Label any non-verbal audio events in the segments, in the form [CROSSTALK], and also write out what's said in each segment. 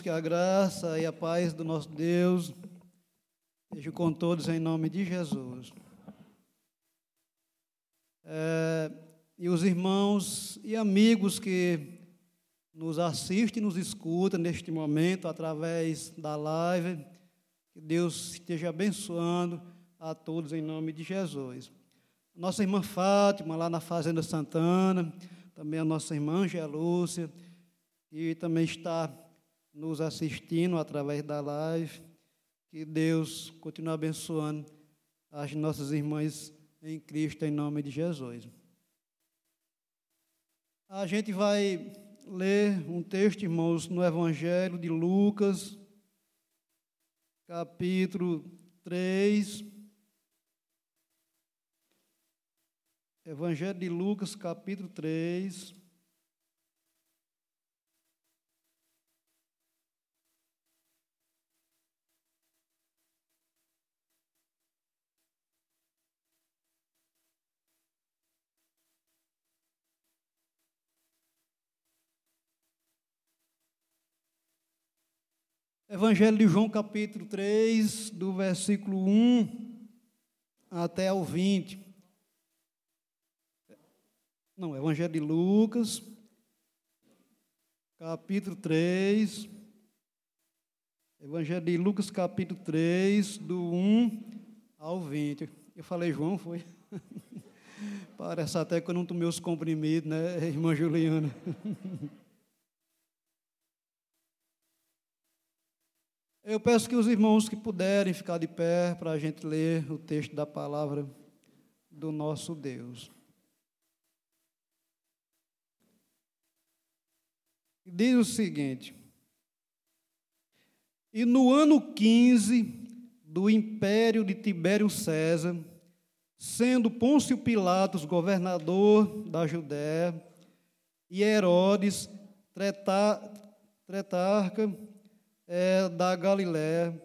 Que a graça e a paz do nosso Deus estejam com todos em nome de Jesus. É, e os irmãos e amigos que nos assistem e nos escutam neste momento através da live, que Deus esteja abençoando a todos em nome de Jesus. Nossa irmã Fátima, lá na Fazenda Santana, também a nossa irmã Angela Lúcia, que também está nos assistindo através da live. Que Deus continue abençoando as nossas irmãs em Cristo, em nome de Jesus. A gente vai ler um texto, irmãos, no Evangelho de Lucas, capítulo 3. Evangelho de Lucas, capítulo 3. Evangelho de João, capítulo 3, do versículo 1 até o 20. Não, Evangelho de Lucas, capítulo 3. Evangelho de Lucas, capítulo 3, do 1 ao 20. Eu falei João, foi? [LAUGHS] Parece até que eu não tomei os comprimidos, né, irmã Juliana? [LAUGHS] Eu peço que os irmãos que puderem ficar de pé para a gente ler o texto da palavra do nosso Deus. Diz o seguinte: E no ano 15 do império de Tibério César, sendo Pôncio Pilatos governador da Judéia, e Herodes tretarca é, da Galiléia,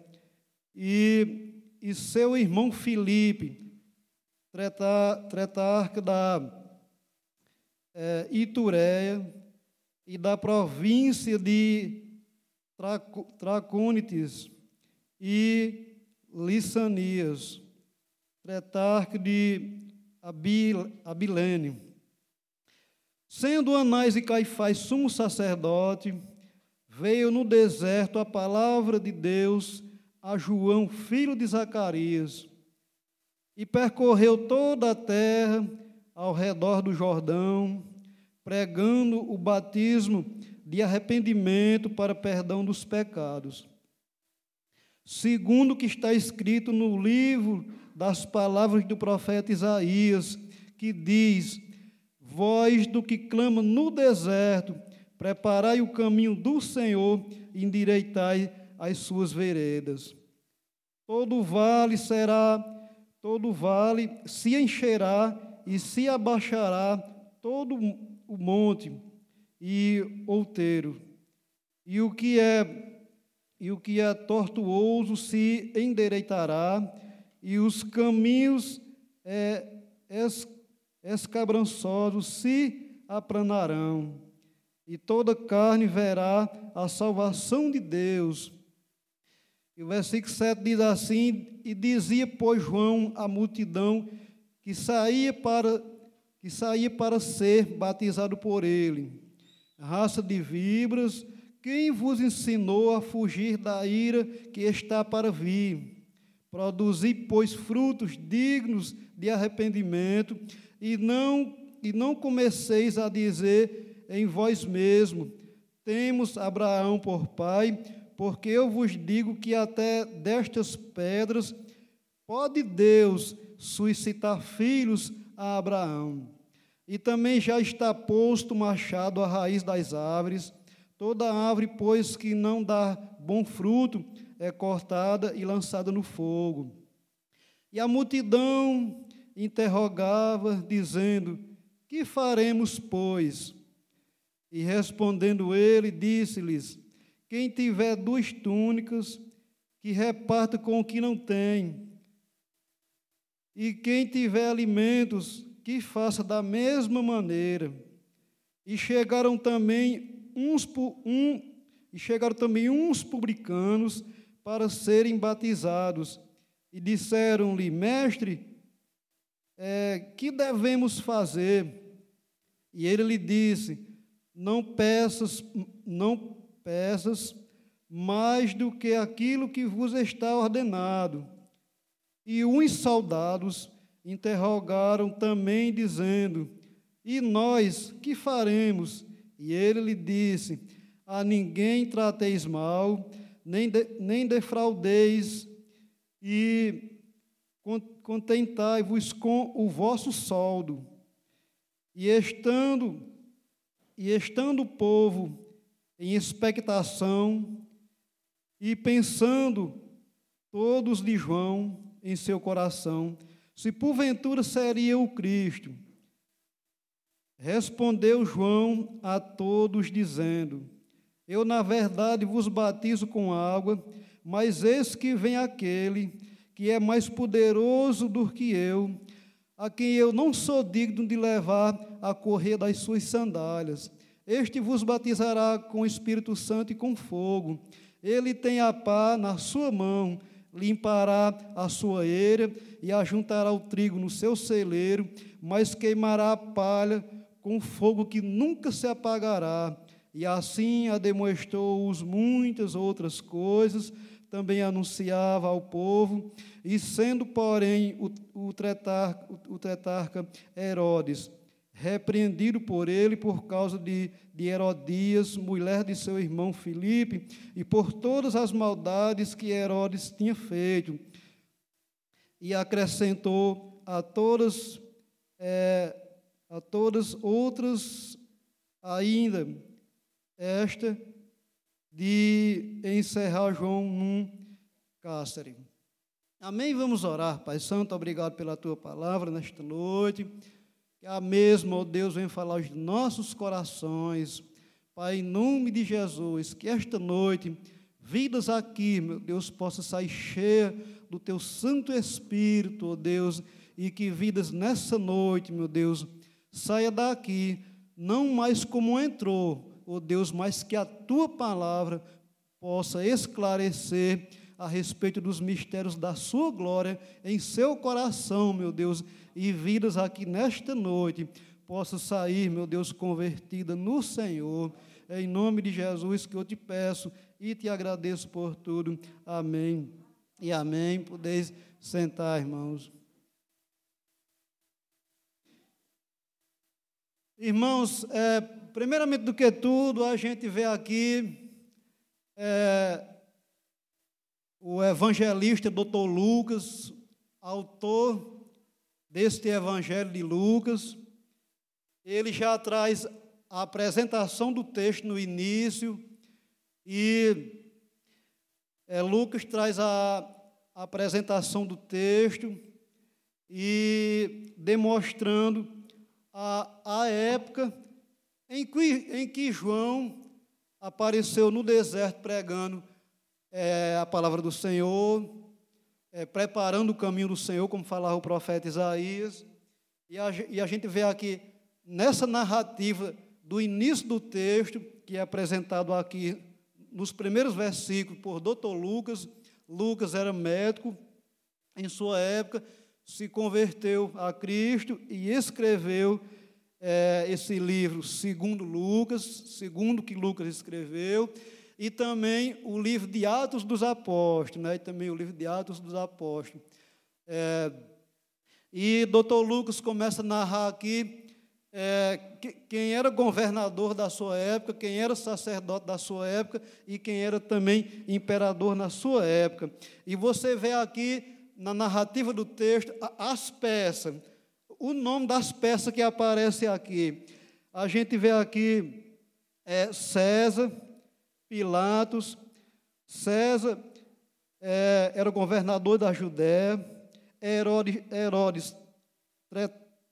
e, e seu irmão Filipe, tretarca da é, Itureia e da província de Tracônites e Lissanias, tretarca de Abilene. Sendo Anás e Caifás sumo sacerdote, veio no deserto a palavra de Deus a João, filho de Zacarias, e percorreu toda a terra ao redor do Jordão, pregando o batismo de arrependimento para perdão dos pecados. Segundo o que está escrito no livro das palavras do profeta Isaías, que diz: Voz do que clama no deserto, Preparai o caminho do Senhor, endireitai as suas veredas. Todo vale será, todo vale se encherá e se abaixará todo o monte e outeiro. E o que é e o que é tortuoso se endireitará, e os caminhos é, es, escabrançosos se aplanarão e toda carne verá a salvação de Deus. E o versículo 7 diz assim: E dizia, pois, João à multidão que saía para, que saía para ser batizado por ele, raça de vibras, quem vos ensinou a fugir da ira que está para vir? Produzi, pois, frutos dignos de arrependimento, e não, e não comeceis a dizer em vós mesmo: Temos Abraão por pai, porque eu vos digo que até destas pedras pode Deus suscitar filhos a Abraão. E também já está posto o machado à raiz das árvores. Toda árvore, pois, que não dá bom fruto, é cortada e lançada no fogo. E a multidão interrogava, dizendo: Que faremos, pois? E respondendo ele, disse-lhes: Quem tiver duas túnicas, que reparta com o que não tem. E quem tiver alimentos, que faça da mesma maneira. E chegaram também uns um, e chegaram também uns publicanos para serem batizados. E disseram-lhe, mestre, é, que devemos fazer? E ele lhe disse: Não peças, não peças mais do que aquilo que vos está ordenado. E uns soldados interrogaram também, dizendo: E nós que faremos? E ele lhe disse: A ninguém trateis mal, nem, de, nem defraudeis, e contentai-vos com o vosso soldo. E estando, e estando o povo em expectação, e pensando todos de João em seu coração, se porventura seria o Cristo. Respondeu João a todos, dizendo: Eu, na verdade, vos batizo com água, mas eis que vem aquele que é mais poderoso do que eu, a quem eu não sou digno de levar a correr das suas sandálias. Este vos batizará com o Espírito Santo e com fogo. Ele tem a pá na sua mão, limpará a sua eira e ajuntará o trigo no seu celeiro, mas queimará a palha com fogo que nunca se apagará. E assim a demonstrou-os muitas outras coisas, também anunciava ao povo, e sendo, porém, o, o, tretar, o, o tretarca Herodes repreendido por ele por causa de, de Herodias, mulher de seu irmão Filipe, e por todas as maldades que Herodes tinha feito. E acrescentou a todas, é, a todas outras ainda, esta de encerrar João num cárcere. Amém? Vamos orar, Pai Santo, obrigado pela tua palavra nesta noite. Que a mesma, ó Deus, venha falar aos nossos corações. Pai, em nome de Jesus, que esta noite, vidas aqui, meu Deus, possa sair cheia do teu Santo Espírito, ó Deus, e que vidas nessa noite, meu Deus, saia daqui, não mais como entrou, ó Deus, mas que a tua palavra possa esclarecer a respeito dos mistérios da sua glória em seu coração, meu Deus, e vidas aqui nesta noite possam sair, meu Deus, convertida no Senhor. Em nome de Jesus que eu te peço e te agradeço por tudo. Amém. E amém. Podeis sentar, irmãos. Irmãos, é, primeiramente do que tudo, a gente vê aqui é, o evangelista Dr. Lucas, autor deste Evangelho de Lucas, ele já traz a apresentação do texto no início e é, Lucas traz a, apresentação do texto e demonstrando a, a época em que, em que João apareceu no deserto pregando é, a palavra do Senhor, é, preparando o caminho do Senhor, como falava o profeta Isaías. E a, e a gente vê aqui, nessa narrativa do início do texto, que é apresentado aqui nos primeiros versículos por Dr. Lucas. Lucas era médico em sua época, se converteu a Cristo e escreveu é, esse livro segundo Lucas, segundo que Lucas escreveu e também o livro de Atos dos Apóstolos, né? e também o livro de Atos dos Apóstolos. É, e doutor Lucas começa a narrar aqui é, quem era governador da sua época, quem era sacerdote da sua época e quem era também imperador na sua época. E você vê aqui na narrativa do texto as peças, o nome das peças que aparecem aqui. A gente vê aqui é, César, Pilatos, César é, era o governador da Judéia, Herodes, Herodes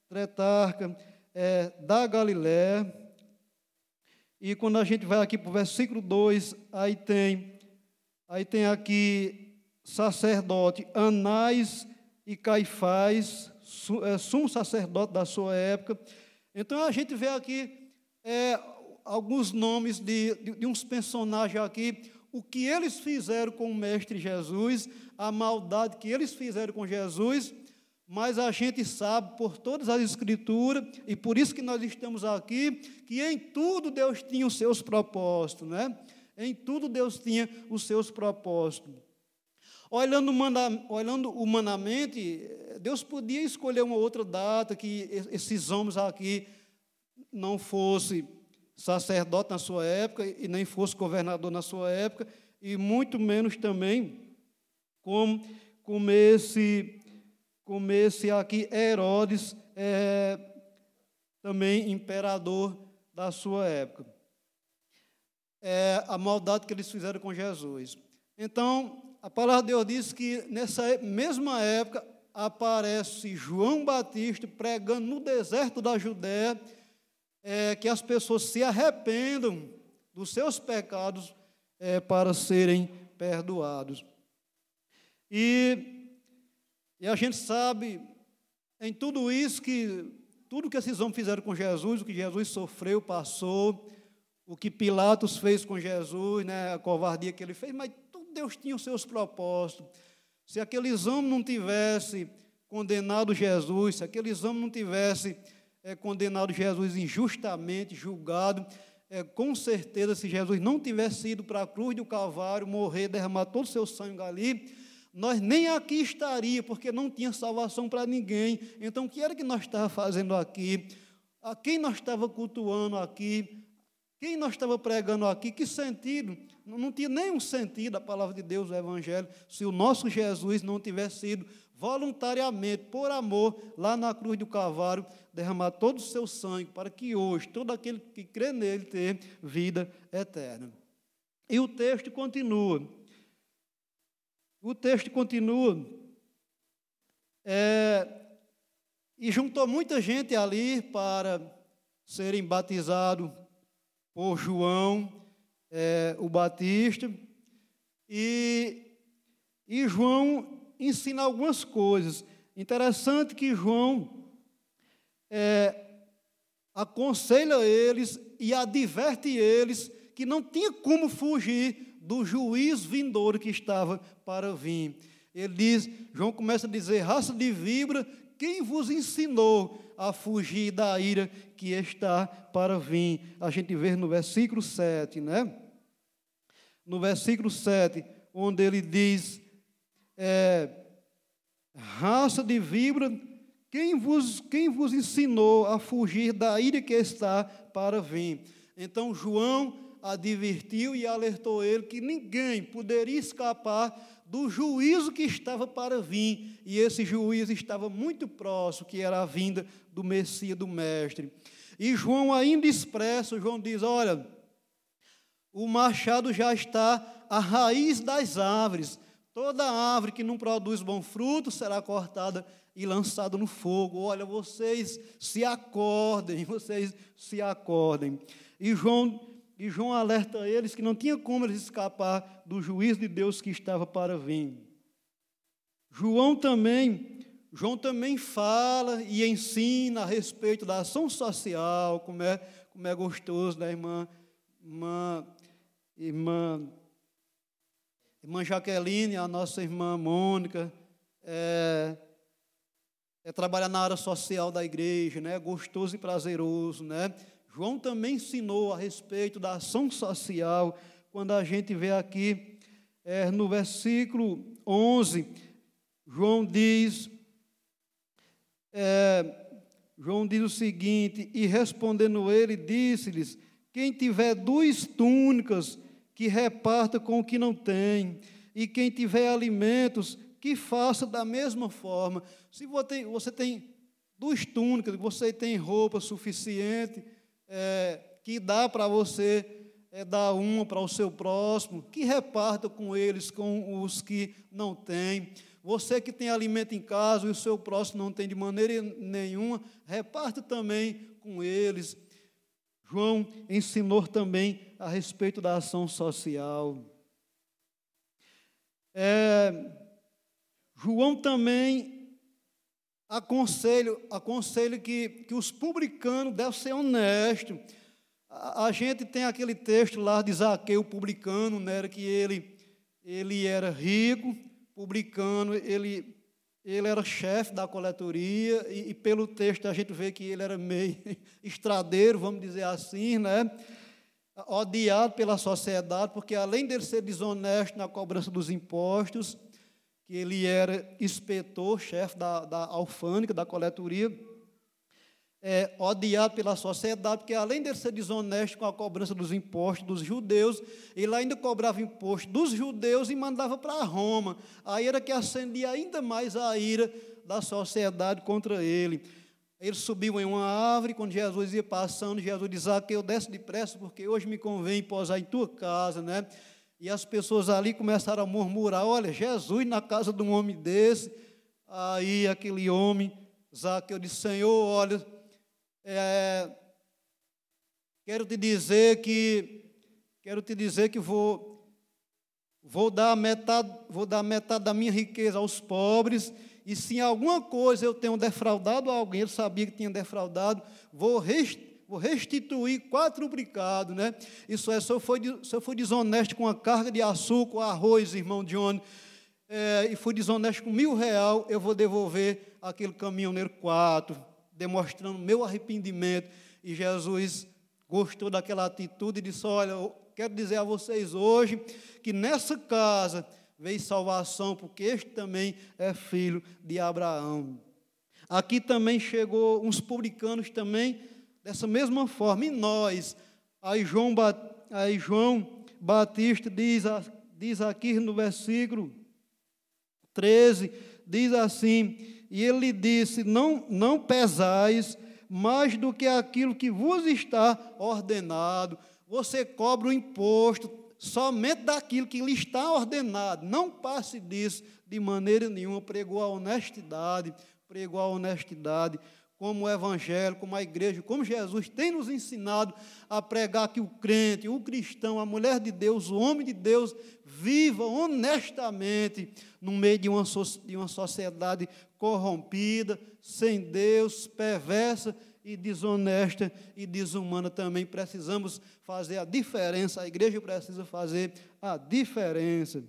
Tretarca é, da Galiléia. E quando a gente vai aqui para o versículo 2, aí tem, aí tem aqui sacerdote Anás e Caifás, é, sumo sacerdote da sua época. Então a gente vê aqui é, alguns nomes de, de, de uns personagens aqui, o que eles fizeram com o Mestre Jesus, a maldade que eles fizeram com Jesus, mas a gente sabe por todas as Escrituras, e por isso que nós estamos aqui, que em tudo Deus tinha os seus propósitos, né? Em tudo Deus tinha os seus propósitos. Olhando, olhando humanamente, Deus podia escolher uma outra data que esses homens aqui não fossem sacerdote na sua época e nem fosse governador na sua época, e muito menos também como, como, esse, como esse aqui Herodes, é, também imperador da sua época. É a maldade que eles fizeram com Jesus. Então, a palavra de Deus diz que nessa mesma época aparece João Batista pregando no deserto da Judéia é, que as pessoas se arrependam dos seus pecados é, para serem perdoados. E, e a gente sabe em tudo isso que tudo que esses homens fizeram com Jesus, o que Jesus sofreu, passou, o que Pilatos fez com Jesus, né, a covardia que ele fez, mas Deus tinha os seus propósitos. Se aqueles homens não tivessem condenado Jesus, se aqueles homens não tivessem é, condenado Jesus injustamente, julgado. É, com certeza, se Jesus não tivesse ido para a cruz do Calvário, morrer, derramar todo o seu sangue ali, nós nem aqui estaria, porque não tinha salvação para ninguém. Então, o que era que nós estávamos fazendo aqui? A quem nós estávamos cultuando aqui? Quem nós estávamos pregando aqui? Que sentido? Não tinha nenhum sentido a palavra de Deus, o Evangelho, se o nosso Jesus não tivesse sido voluntariamente, por amor, lá na cruz do Calvário, derramar todo o seu sangue para que hoje todo aquele que crê nele tenha vida eterna. E o texto continua. O texto continua. É, e juntou muita gente ali para serem batizados por João, é, o Batista. E, e João ensina algumas coisas. Interessante que João é, aconselha eles e adverte eles que não tinha como fugir do juízo vindouro que estava para vir. Ele diz, João começa a dizer, raça de vibra, quem vos ensinou a fugir da ira que está para vir? A gente vê no versículo 7, né? No versículo 7, onde ele diz, é, raça de vibra, quem vos, quem vos ensinou a fugir da ira que está para vir? Então João advertiu e alertou ele que ninguém poderia escapar do juízo que estava para vir, e esse juízo estava muito próximo, que era a vinda do Messias, do Mestre. E João ainda expressa, João diz: Olha, o machado já está à raiz das árvores, Toda árvore que não produz bom fruto será cortada e lançada no fogo. Olha, vocês se acordem, [LAUGHS] vocês se acordem. E João, e João alerta eles que não tinha como eles escapar do juízo de Deus que estava para vir. João também, João também fala e ensina a respeito da ação social, como é, como é gostoso, né, irmã, irmã, irmã Irmã Jaqueline, a nossa irmã Mônica, é, é trabalhar na área social da igreja, né? Gostoso e prazeroso, né? João também ensinou a respeito da ação social, quando a gente vê aqui é, no versículo 11, João diz, é, João diz o seguinte, e respondendo ele, disse-lhes, quem tiver duas túnicas que reparta com o que não tem, e quem tiver alimentos, que faça da mesma forma. Se você tem duas túnicas, você tem roupa suficiente, é, que dá para você é, dar uma para o seu próximo, que reparta com eles, com os que não têm. Você que tem alimento em casa e o seu próximo não tem de maneira nenhuma, reparta também com eles. João ensinou também a respeito da ação social. É, João também aconselha, aconselha que, que os publicanos devem ser honestos. A, a gente tem aquele texto lá de Zaqueu publicano, né, que ele, ele era rico, publicano, ele, ele era chefe da coletoria, e, e, pelo texto a gente vê que ele era meio [LAUGHS] estradeiro, vamos dizer assim, né? odiado pela sociedade, porque além dele ser desonesto na cobrança dos impostos, que ele era inspetor, chefe da, da alfândega, da coletoria, é, odiado pela sociedade, porque além de ser desonesto com a cobrança dos impostos dos judeus, ele ainda cobrava imposto dos judeus e mandava para Roma. Aí era que acendia ainda mais a ira da sociedade contra ele. Ele subiu em uma árvore, quando Jesus ia passando, Jesus disse, ah, que eu desce depressa, porque hoje me convém posar em tua casa, né? E as pessoas ali começaram a murmurar, olha, Jesus na casa de um homem desse. Aí aquele homem, Zaqueu disse, Senhor, olha, é, quero te dizer que quero te dizer que vou vou dar metade vou dar metade da minha riqueza aos pobres e se em alguma coisa eu tenho defraudado alguém, ele sabia que tinha defraudado, vou vou restituir quadruplicado, né? Isso é, se eu, for, se eu for desonesto com a carga de açúcar, arroz, irmão Johnny, é, e fui desonesto com mil real, eu vou devolver aquele caminhoneiro quatro, demonstrando meu arrependimento. E Jesus gostou daquela atitude e disse: Olha, eu quero dizer a vocês hoje que nessa casa veio salvação, porque este também é filho de Abraão. Aqui também chegou uns publicanos também, dessa mesma forma, e nós. Aí João, aí João Batista diz, diz aqui no versículo 13, diz assim: e ele disse: Não, não pesais mais do que aquilo que vos está ordenado. Você cobra o imposto somente daquilo que lhe está ordenado. Não passe disso de maneira nenhuma. Pregou a honestidade, pregou a honestidade como o Evangelho, como a igreja, como Jesus tem nos ensinado a pregar que o crente, o cristão, a mulher de Deus, o homem de Deus, viva honestamente no meio de uma, de uma sociedade corrompida, sem Deus, perversa e desonesta e desumana também. Precisamos fazer a diferença, a igreja precisa fazer a diferença.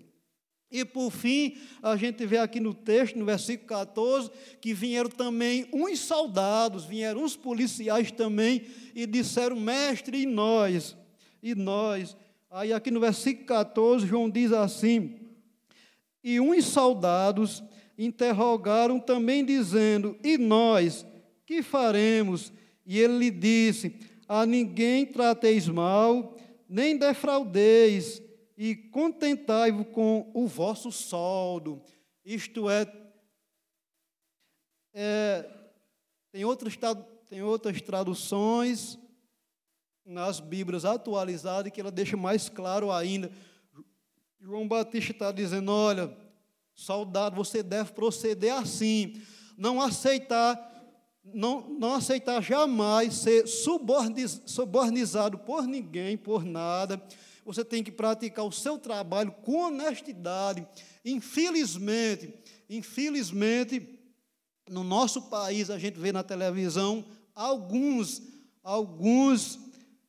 E por fim, a gente vê aqui no texto, no versículo 14, que vieram também uns soldados, vieram uns policiais também, e disseram, mestre, e nós? E nós? Aí aqui no versículo 14, João diz assim: E uns soldados interrogaram também, dizendo: E nós, que faremos? E ele lhe disse: A ninguém trateis mal, nem defraudeis, e contentai-vos com o vosso soldo. Isto é, é tem, outras, tem outras traduções nas Bíblias atualizadas que ela deixa mais claro ainda. João Batista está dizendo: olha, soldado, você deve proceder assim, não aceitar não, não aceitar jamais ser subornizado por ninguém, por nada, você tem que praticar o seu trabalho com honestidade. Infelizmente, infelizmente, no nosso país a gente vê na televisão alguns, alguns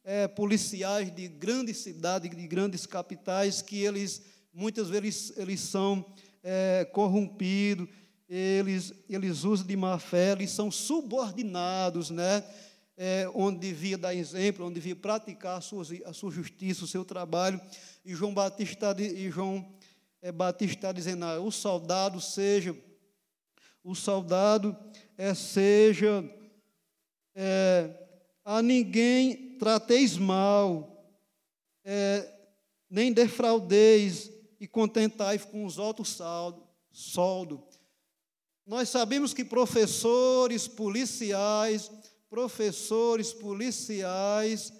é, policiais de grandes cidades, de grandes capitais, que eles muitas vezes eles são é, corrompidos, eles, eles usam de má fé, eles são subordinados, né? É, onde devia dar exemplo, onde devia praticar a sua, a sua justiça, o seu trabalho. E João Batista, e João, é, Batista dizendo: ah, o soldado seja, o soldado é, seja, é, a ninguém trateis mal, é, nem defraudeis e contentai com os altos saldo, soldo. Nós sabemos que professores, policiais, professores, policiais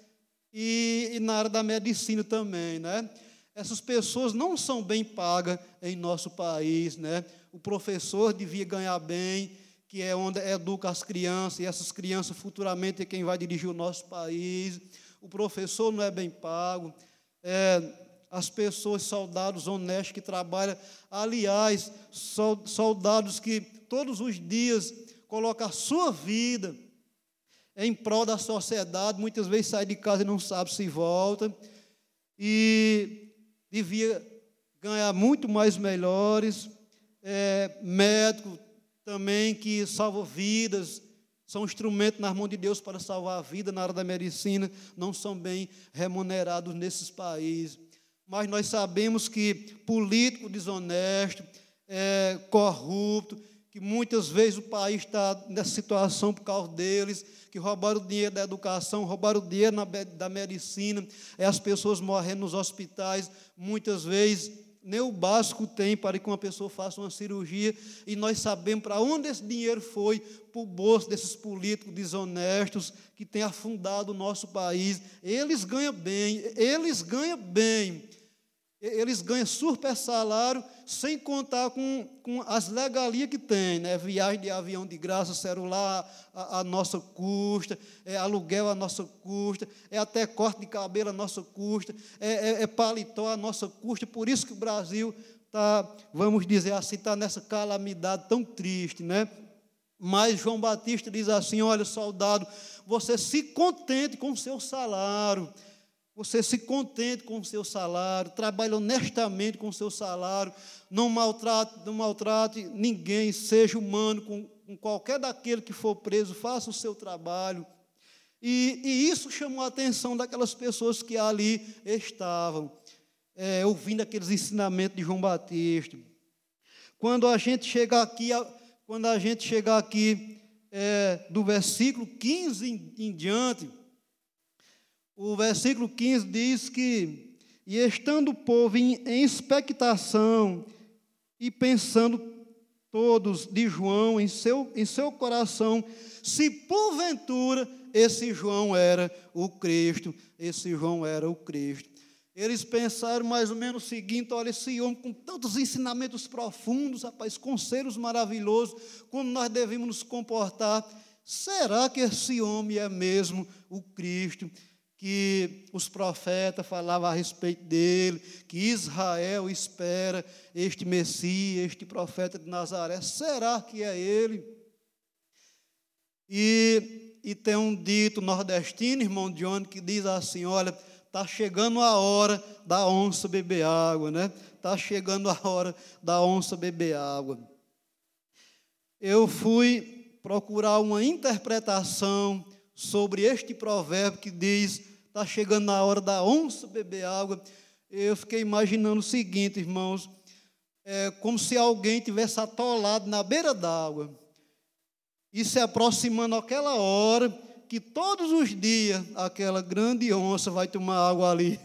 e, e, na área da medicina também, né? Essas pessoas não são bem pagas em nosso país, né? O professor devia ganhar bem, que é onde educa as crianças, e essas crianças futuramente é quem vai dirigir o nosso país. O professor não é bem pago. É, as pessoas, soldados honestos que trabalham, aliás, soldados que todos os dias colocam a sua vida em prol da sociedade, muitas vezes sai de casa e não sabe se volta, e devia ganhar muito mais melhores, é, médico também que salva vidas, são instrumentos nas mãos de Deus para salvar a vida na área da medicina, não são bem remunerados nesses países. Mas nós sabemos que político desonesto, é, corrupto, que muitas vezes o país está nessa situação por causa deles, que roubaram o dinheiro da educação, roubaram o dinheiro na, da medicina, é as pessoas morrendo nos hospitais, muitas vezes nem o básico tem para que uma pessoa faça uma cirurgia, e nós sabemos para onde esse dinheiro foi, para o bolso desses políticos desonestos que têm afundado o nosso país. Eles ganham bem, eles ganham bem. Eles ganham super salário, sem contar com, com as legalias que tem, né? Viagem de avião de graça, celular a, a nossa custa, é aluguel a nossa custa, é até corte de cabelo a nossa custa, é, é, é paletó a nossa custa. Por isso que o Brasil está, vamos dizer assim, está nessa calamidade tão triste, né? Mas João Batista diz assim: olha, soldado, você se contente com o seu salário. Você se contente com o seu salário, trabalhe honestamente com o seu salário, não maltrate, não maltrate ninguém, seja humano com, com qualquer daquele que for preso, faça o seu trabalho. E, e isso chamou a atenção daquelas pessoas que ali estavam, é, ouvindo aqueles ensinamentos de João Batista. Quando a gente chega aqui, quando a gente chega aqui é, do versículo 15 em, em diante, o versículo 15 diz que, e estando o povo em, em expectação e pensando todos de João em seu, em seu coração, se porventura esse João era o Cristo, esse João era o Cristo. Eles pensaram mais ou menos o seguinte: olha, esse homem com tantos ensinamentos profundos, rapaz, conselhos maravilhosos, como nós devemos nos comportar. Será que esse homem é mesmo o Cristo? Que os profetas falavam a respeito dele, que Israel espera este Messias, este profeta de Nazaré. Será que é ele? E, e tem um dito nordestino, irmão Johnny, que diz assim: olha, está chegando a hora da onça beber água, né? Está chegando a hora da onça beber água. Eu fui procurar uma interpretação sobre este provérbio que diz: está chegando na hora da onça beber água. Eu fiquei imaginando o seguinte, irmãos, é como se alguém tivesse atolado na beira d'água e se aproximando aquela hora que todos os dias aquela grande onça vai tomar água ali,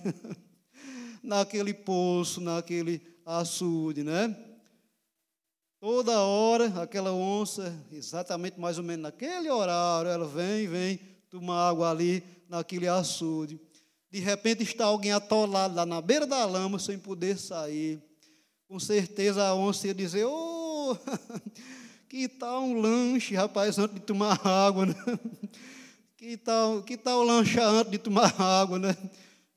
[LAUGHS] naquele poço, naquele açude, né? Toda hora, aquela onça, exatamente mais ou menos naquele horário, ela vem, vem tomar água ali naquele açude. De repente está alguém atolado lá na beira da lama sem poder sair. Com certeza a onça ia dizer: Ô, oh, [LAUGHS] que tal um lanche, rapaz, antes de tomar água, né? [LAUGHS] Que tal, que tal lanchar antes de tomar [LAUGHS] água, né?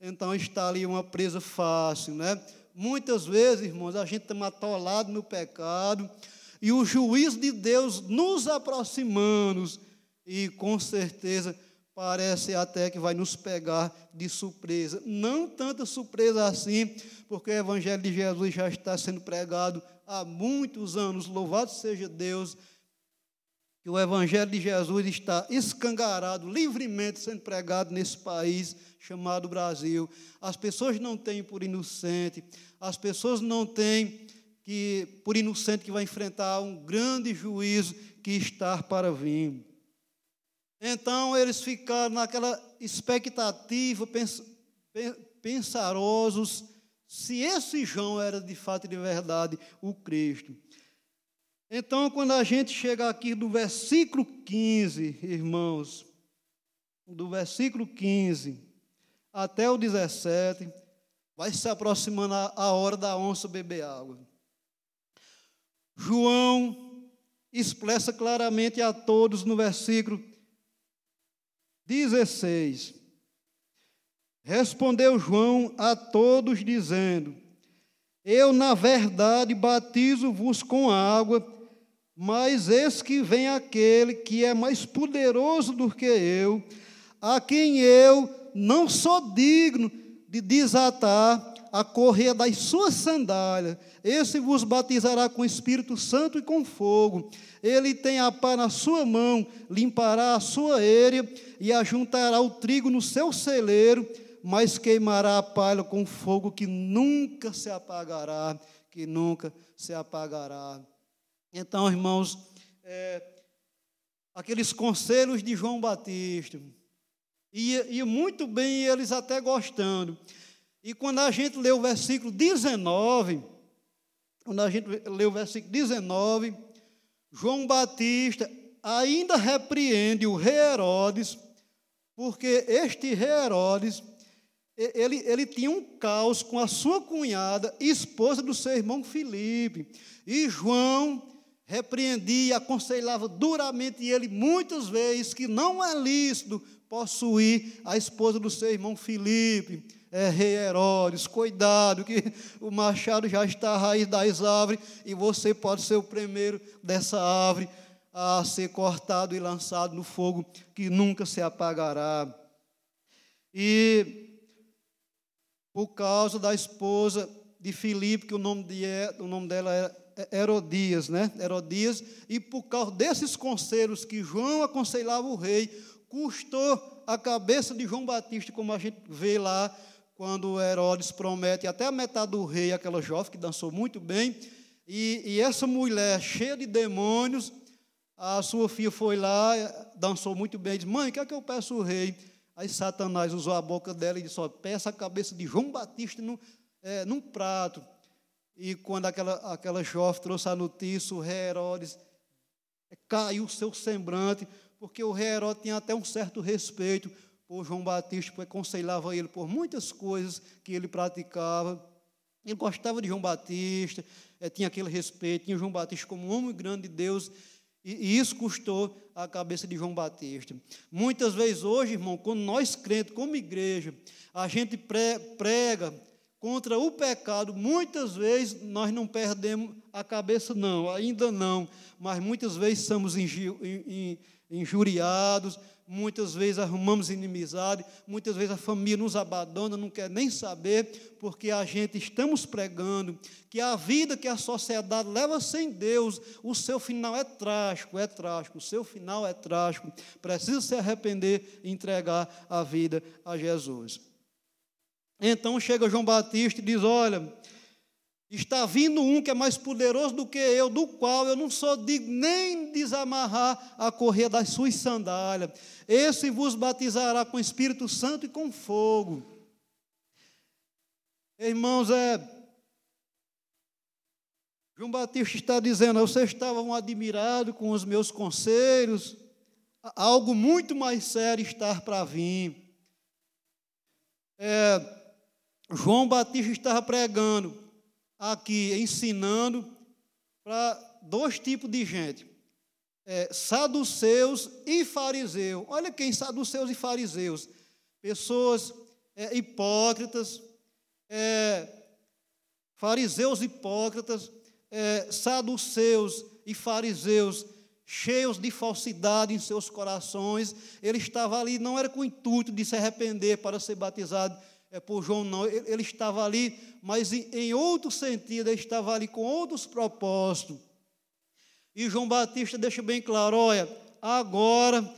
Então está ali uma presa fácil, né? Muitas vezes, irmãos, a gente está atolado no pecado e o juízo de Deus nos aproximando e com certeza parece até que vai nos pegar de surpresa. Não tanta surpresa assim, porque o Evangelho de Jesus já está sendo pregado há muitos anos. Louvado seja Deus, que o Evangelho de Jesus está escangarado, livremente sendo pregado nesse país chamado Brasil. As pessoas não têm por inocente, as pessoas não têm que por inocente que vai enfrentar um grande juízo que está para vir. Então eles ficaram naquela expectativa, pens pensarosos, se esse João era de fato e de verdade o Cristo. Então, quando a gente chega aqui do versículo 15, irmãos, do versículo 15 até o 17, vai se aproximando a hora da onça beber água. João expressa claramente a todos no versículo 16. Respondeu João a todos, dizendo: Eu, na verdade, batizo-vos com água, Mas eis que vem aquele que é mais poderoso do que eu, a quem eu não sou digno de desatar a correia das suas sandálias. Esse vos batizará com Espírito Santo e com fogo. Ele tem a pá na sua mão, limpará a sua ére e ajuntará o trigo no seu celeiro, mas queimará a palha com fogo que nunca se apagará, que nunca se apagará. Então, irmãos, é, aqueles conselhos de João Batista, e, e muito bem eles até gostando. E quando a gente lê o versículo 19, quando a gente lê o versículo 19, João Batista ainda repreende o rei Herodes, porque este rei Herodes, ele, ele tinha um caos com a sua cunhada, esposa do seu irmão Filipe. E João repreendia, aconselhava duramente ele muitas vezes que não é lícito possuir a esposa do seu irmão Filipe, é rei Herodes, cuidado que o machado já está à raiz das árvores e você pode ser o primeiro dessa árvore a ser cortado e lançado no fogo que nunca se apagará. E por causa da esposa de Filipe, que o nome, de, o nome dela era Herodias, né? Herodias, e por causa desses conselhos que João aconselhava o rei, custou a cabeça de João Batista, como a gente vê lá, quando Herodes promete até a metade do rei, aquela jovem que dançou muito bem, e, e essa mulher cheia de demônios, a sua filha foi lá, dançou muito bem, disse, mãe, o que é que eu peço ao rei? Aí Satanás usou a boca dela e disse, peça a cabeça de João Batista no, é, num prato. E quando aquela, aquela jovem trouxe a notícia, o rei Herodes caiu o seu semblante, porque o rei Herodes tinha até um certo respeito por João Batista, porque aconselhava ele por muitas coisas que ele praticava. Ele gostava de João Batista, eh, tinha aquele respeito, tinha João Batista como um homem grande de Deus, e isso custou a cabeça de João Batista. Muitas vezes hoje, irmão, quando nós crentes, como igreja, a gente prega contra o pecado, muitas vezes nós não perdemos a cabeça, não, ainda não, mas muitas vezes somos injuriados, muitas vezes arrumamos inimizade, muitas vezes a família nos abandona, não quer nem saber, porque a gente estamos pregando que a vida que a sociedade leva sem Deus, o seu final é trágico, é trágico, o seu final é trágico, precisa se arrepender e entregar a vida a Jesus. Então chega João Batista e diz: Olha, está vindo um que é mais poderoso do que eu, do qual eu não sou digno nem desamarrar a correia das suas sandálias. Esse vos batizará com Espírito Santo e com fogo. Irmãos, é. João Batista está dizendo: vocês estavam admirados com os meus conselhos, algo muito mais sério está para vir. É, João Batista estava pregando aqui, ensinando para dois tipos de gente: é, saduceus e fariseus. Olha quem saduceus e fariseus: pessoas é, hipócritas, é, fariseus hipócritas, é, saduceus e fariseus cheios de falsidade em seus corações. Ele estava ali, não era com o intuito de se arrepender para ser batizado é por João, não. Ele, ele estava ali, mas em, em outro sentido, ele estava ali com outros propósitos. E João Batista deixa bem claro: olha, agora,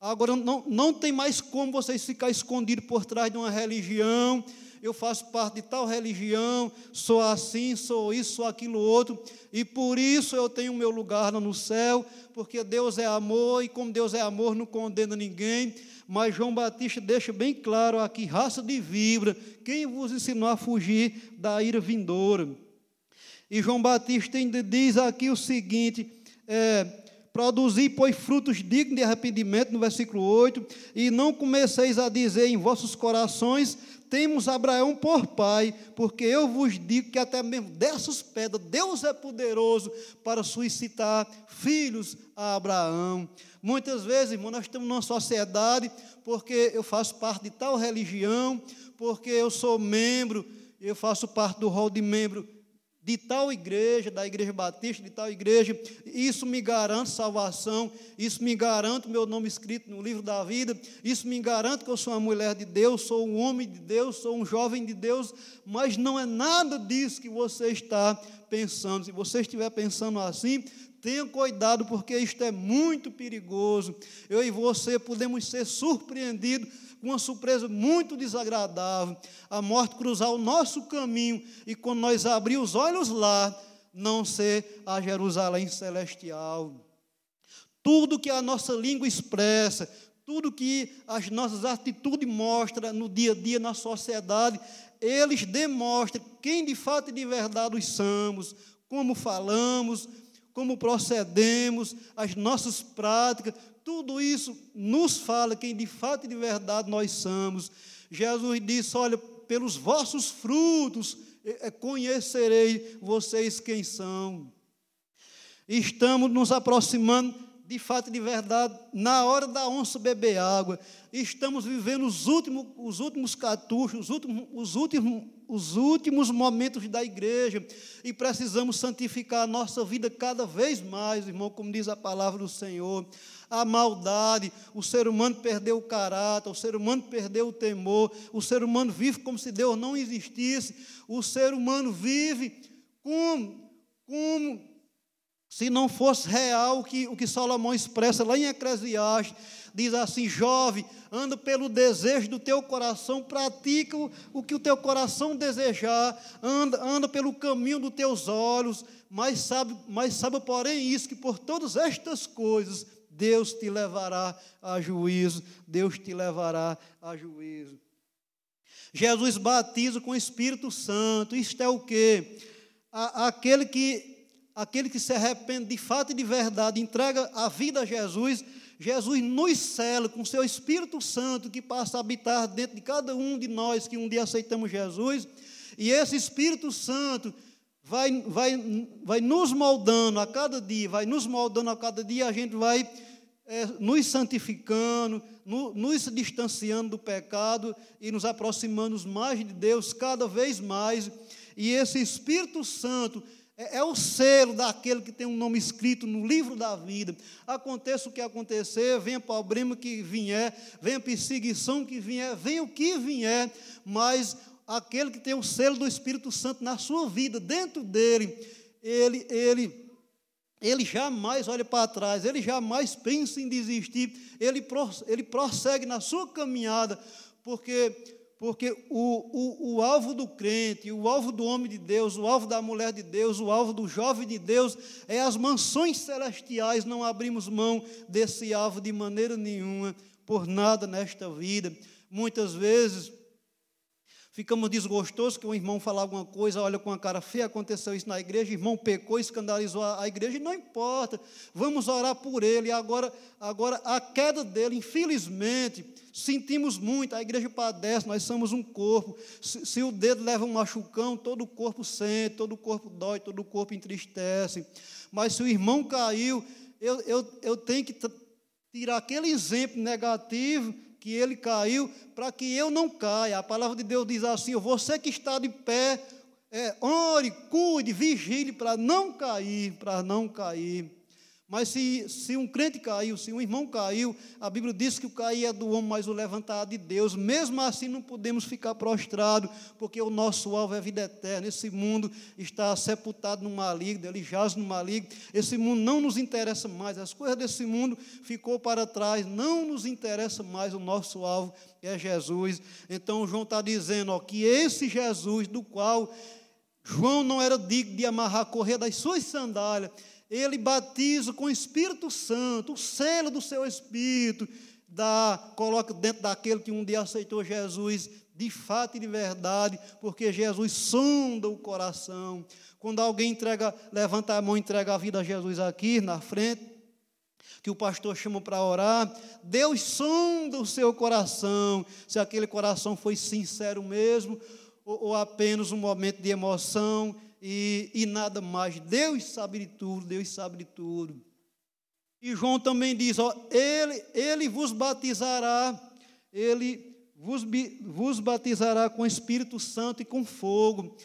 agora não, não tem mais como vocês ficar escondidos por trás de uma religião. Eu faço parte de tal religião, sou assim, sou isso, sou aquilo outro, e por isso eu tenho meu lugar no céu, porque Deus é amor, e como Deus é amor, não condena ninguém mas João Batista deixa bem claro aqui: raça de vibra, quem vos ensinou a fugir da ira vindoura? E João Batista ainda diz aqui o seguinte: é, produzi, pois, frutos dignos de arrependimento, no versículo 8, e não comeceis a dizer em vossos corações, temos Abraão por pai, porque eu vos digo que até mesmo dessas pedras Deus é poderoso para suscitar filhos a Abraão. Muitas vezes, irmão, nós estamos numa sociedade porque eu faço parte de tal religião, porque eu sou membro, eu faço parte do rol de membro de tal igreja, da igreja batista, de tal igreja, isso me garante salvação, isso me garante meu nome escrito no livro da vida, isso me garante que eu sou uma mulher de Deus, sou um homem de Deus, sou um jovem de Deus, mas não é nada disso que você está pensando. Se você estiver pensando assim, tenha cuidado, porque isto é muito perigoso. Eu e você podemos ser surpreendidos com uma surpresa muito desagradável. A morte cruzar o nosso caminho e quando nós abrir os olhos lá, não ser a Jerusalém celestial. Tudo que a nossa língua expressa, tudo que as nossas atitudes mostram no dia a dia na sociedade, eles demonstram quem de fato e de verdade somos, como falamos, como procedemos, as nossas práticas, tudo isso nos fala quem de fato e de verdade nós somos. Jesus disse: Olha, pelos vossos frutos é, conhecerei vocês quem são. Estamos nos aproximando de fato e de verdade na hora da onça beber água. Estamos vivendo os últimos, os últimos cartuchos, os últimos, os últimos os últimos momentos da igreja e precisamos santificar a nossa vida cada vez mais, irmão, como diz a palavra do Senhor. A maldade, o ser humano perdeu o caráter, o ser humano perdeu o temor, o ser humano vive como se Deus não existisse, o ser humano vive como, como se não fosse real o que, o que Salomão expressa lá em Eclesiastes diz assim: jovem, anda pelo desejo do teu coração, pratica o, o que o teu coração desejar, anda, anda pelo caminho dos teus olhos, mas sabe, mas sabe, porém, isso, que por todas estas coisas Deus te levará a juízo, Deus te levará a juízo. Jesus batiza com o Espírito Santo, isto é o que? Aquele que aquele que se arrepende de fato e de verdade, entrega a vida a Jesus, Jesus nos cela com seu Espírito Santo que passa a habitar dentro de cada um de nós que um dia aceitamos Jesus, e esse Espírito Santo vai, vai, vai nos moldando a cada dia, vai nos moldando a cada dia, a gente vai é, nos santificando, no, nos distanciando do pecado e nos aproximando mais de Deus cada vez mais. E esse Espírito Santo é, é, o selo daquele que tem um nome escrito no livro da vida. Aconteça o que acontecer, venha problema que vier, venha perseguição que vier, venha o que vier, mas aquele que tem o selo do Espírito Santo na sua vida, dentro dele, ele, ele, ele jamais olha para trás, ele jamais pensa em desistir, ele, ele prossegue na sua caminhada, porque porque o, o, o alvo do crente, o alvo do homem de Deus, o alvo da mulher de Deus, o alvo do jovem de Deus é as mansões celestiais. Não abrimos mão desse alvo de maneira nenhuma, por nada nesta vida. Muitas vezes ficamos desgostosos que um irmão fala alguma coisa, olha com a cara feia, aconteceu isso na igreja, o irmão pecou, escandalizou a, igreja, e não importa, vamos orar por ele. Agora, agora a queda dele, infelizmente, sentimos muito, a igreja padece, nós somos um corpo. Se, se o dedo leva um machucão, todo o corpo sente, todo o corpo dói, todo o corpo entristece. Mas se o irmão caiu, eu, eu, eu tenho que tirar aquele exemplo negativo que ele caiu, para que eu não caia. A palavra de Deus diz assim: você que está de pé, é, ore, cuide, vigile para não cair, para não cair. Mas se, se um crente caiu, se um irmão caiu, a Bíblia diz que o cair é do homem, mas o levantar é de Deus. Mesmo assim, não podemos ficar prostrados, porque o nosso alvo é a vida eterna. Esse mundo está sepultado no maligno, ele jaz no maligno. Esse mundo não nos interessa mais, as coisas desse mundo ficou para trás, não nos interessa mais. O nosso alvo é Jesus. Então, João está dizendo ó, que esse Jesus, do qual João não era digno de amarrar a correr das suas sandálias, ele batiza com o Espírito Santo, o selo do seu Espírito, dá, coloca dentro daquele que um dia aceitou Jesus, de fato e de verdade, porque Jesus sonda o coração. Quando alguém entrega, levanta a mão e entrega a vida a Jesus aqui na frente, que o pastor chama para orar, Deus sonda o seu coração, se aquele coração foi sincero mesmo, ou, ou apenas um momento de emoção, e, e nada mais. Deus sabe de tudo, Deus sabe de tudo. E João também diz: ó, ele, ele vos batizará, ele vos, vos batizará com Espírito Santo e com fogo.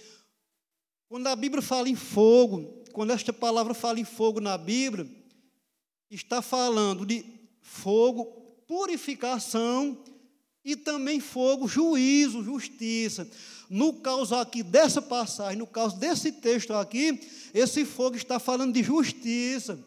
Quando a Bíblia fala em fogo, quando esta palavra fala em fogo na Bíblia, está falando de fogo, purificação e também fogo, juízo, justiça. No caso aqui dessa passagem, no caso desse texto aqui, esse fogo está falando de justiça.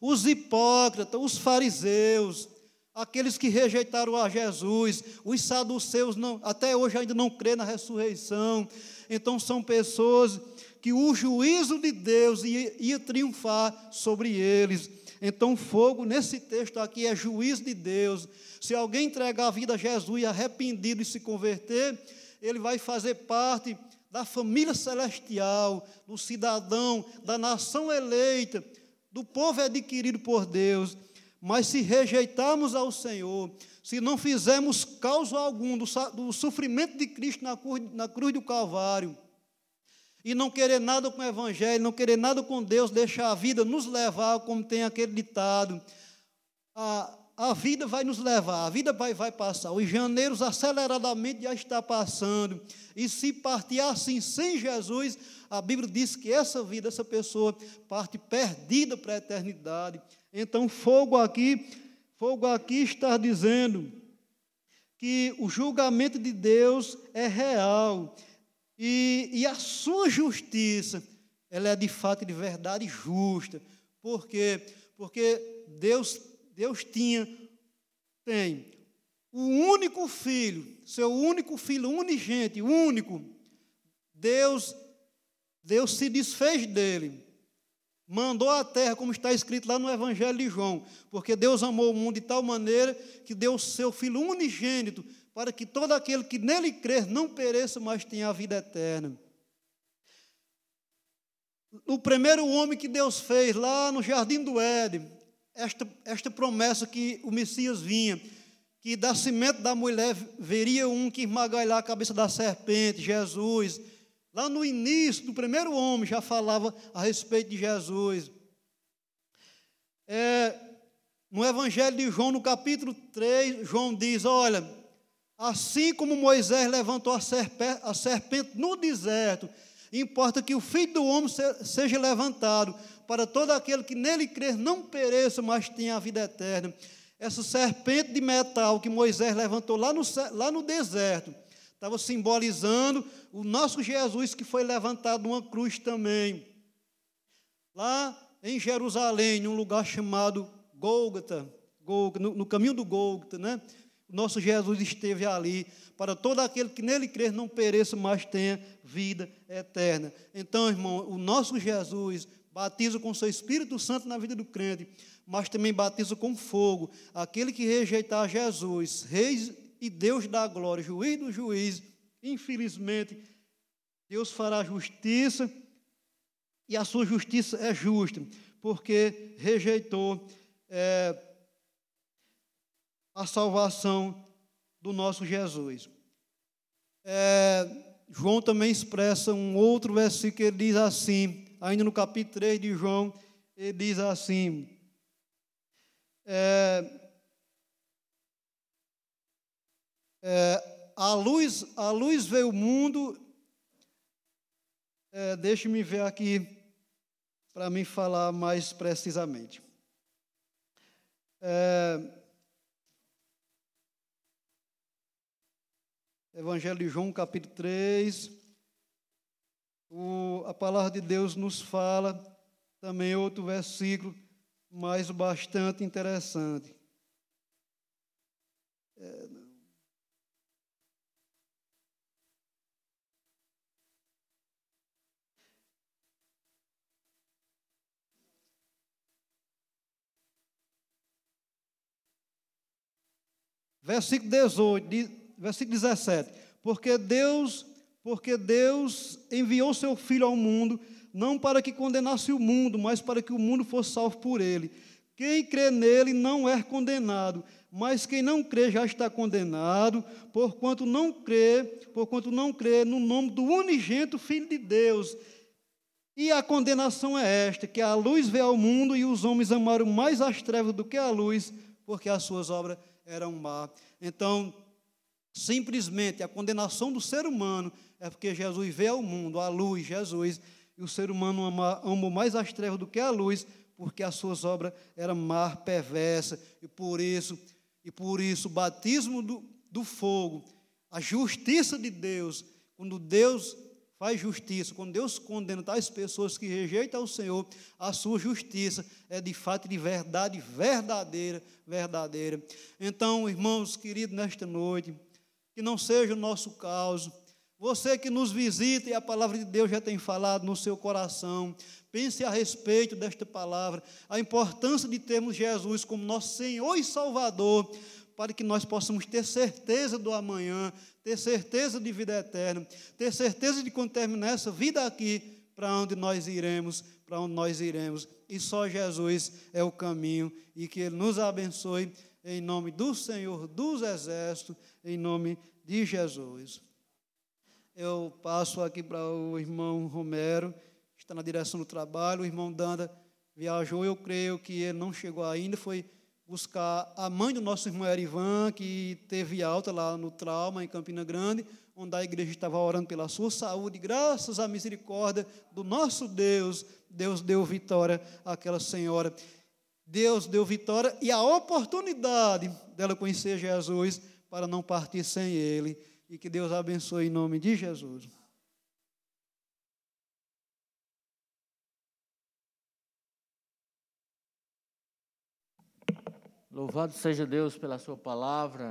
Os hipócritas, os fariseus, aqueles que rejeitaram a Jesus, os saduceus não, até hoje ainda não crê na ressurreição. Então são pessoas que o juízo de Deus ia, ia triunfar sobre eles. Então, fogo nesse texto aqui é juízo de Deus. Se alguém entregar a vida a Jesus arrependido e se converter, ele vai fazer parte da família celestial, do cidadão, da nação eleita, do povo adquirido por Deus. Mas se rejeitarmos ao Senhor, se não fizermos causa algum do, do sofrimento de Cristo na cruz, na cruz do Calvário, e não querer nada com o Evangelho, não querer nada com Deus, deixar a vida nos levar, como tem aquele ditado, a, a vida vai nos levar, a vida vai, vai passar. Os janeiros aceleradamente já está passando. E se partir assim sem Jesus, a Bíblia diz que essa vida, essa pessoa, parte perdida para a eternidade. Então, fogo aqui, fogo aqui está dizendo que o julgamento de Deus é real e, e a sua justiça, ela é de fato de verdade justa. Por quê? Porque Deus, Deus tinha, tem o único filho, seu único filho, unigente, único. Deus, Deus se desfez dele mandou à terra, como está escrito lá no Evangelho de João, porque Deus amou o mundo de tal maneira que deu seu Filho unigênito, para que todo aquele que nele crer não pereça, mas tenha a vida eterna. O primeiro homem que Deus fez lá no jardim do Éden, esta, esta promessa que o Messias vinha, que da semente da mulher veria um que esmagaria a cabeça da serpente, Jesus, Lá no início do primeiro homem já falava a respeito de Jesus. É, no Evangelho de João, no capítulo 3, João diz: Olha, assim como Moisés levantou a serpente, no deserto, importa que o filho do homem seja levantado, para todo aquele que nele crer não pereça, mas tenha a vida eterna. Essa serpente de metal que Moisés levantou lá no, lá no deserto, estava simbolizando o nosso Jesus que foi levantado numa cruz também. Lá em Jerusalém, num lugar chamado Gólgota, no, no caminho do Gólgota, né? Nosso Jesus esteve ali para todo aquele que nele crer não pereça, mas tenha vida eterna. Então, irmão, o nosso Jesus batiza com seu Espírito Santo na vida do crente, mas também batiza com fogo. Aquele que rejeitar Jesus, Rei e Deus da glória, juiz do juiz, infelizmente, Deus fará justiça e a sua justiça é justa, porque rejeitou é, a salvação do nosso Jesus. É, João também expressa um outro versículo que ele diz assim, ainda no capítulo 3 de João, ele diz assim: é, é, a, luz, a luz veio ao mundo. É, Deixe-me ver aqui para me falar mais precisamente. É, Evangelho de João, capítulo 3. O, a palavra de Deus nos fala também outro versículo, mas bastante interessante. É, Versículo 18, versículo 17. Porque Deus, porque Deus enviou seu filho ao mundo não para que condenasse o mundo, mas para que o mundo fosse salvo por ele. Quem crê nele não é condenado, mas quem não crê já está condenado, porquanto não crê, porquanto não crê no nome do unigento Filho de Deus. E a condenação é esta: que a luz veio ao mundo e os homens amaram mais as trevas do que a luz, porque as suas obras era um mar. Então, simplesmente a condenação do ser humano é porque Jesus veio ao mundo, a luz, Jesus, e o ser humano ama, amou mais as trevas do que a luz, porque as suas obras eram mar perversa, e por isso, e por isso o batismo do, do fogo, a justiça de Deus, quando Deus faz justiça, quando Deus condena tais pessoas que rejeitam o Senhor, a sua justiça é de fato de verdade verdadeira, verdadeira. Então, irmãos queridos, nesta noite, que não seja o nosso caso, você que nos visita e a palavra de Deus já tem falado no seu coração, pense a respeito desta palavra, a importância de termos Jesus como nosso Senhor e Salvador, para que nós possamos ter certeza do amanhã, ter certeza de vida eterna, ter certeza de quando terminar essa vida aqui, para onde nós iremos, para onde nós iremos. E só Jesus é o caminho e que Ele nos abençoe em nome do Senhor dos Exércitos, em nome de Jesus. Eu passo aqui para o irmão Romero, que está na direção do trabalho. O irmão Danda viajou, eu creio que ele não chegou ainda, foi buscar a mãe do nosso irmão Erivan, que teve alta lá no trauma, em Campina Grande, onde a igreja estava orando pela sua saúde, graças à misericórdia do nosso Deus, Deus deu vitória àquela senhora. Deus deu vitória e a oportunidade dela conhecer Jesus para não partir sem Ele. E que Deus abençoe em nome de Jesus. Louvado seja Deus pela Sua palavra.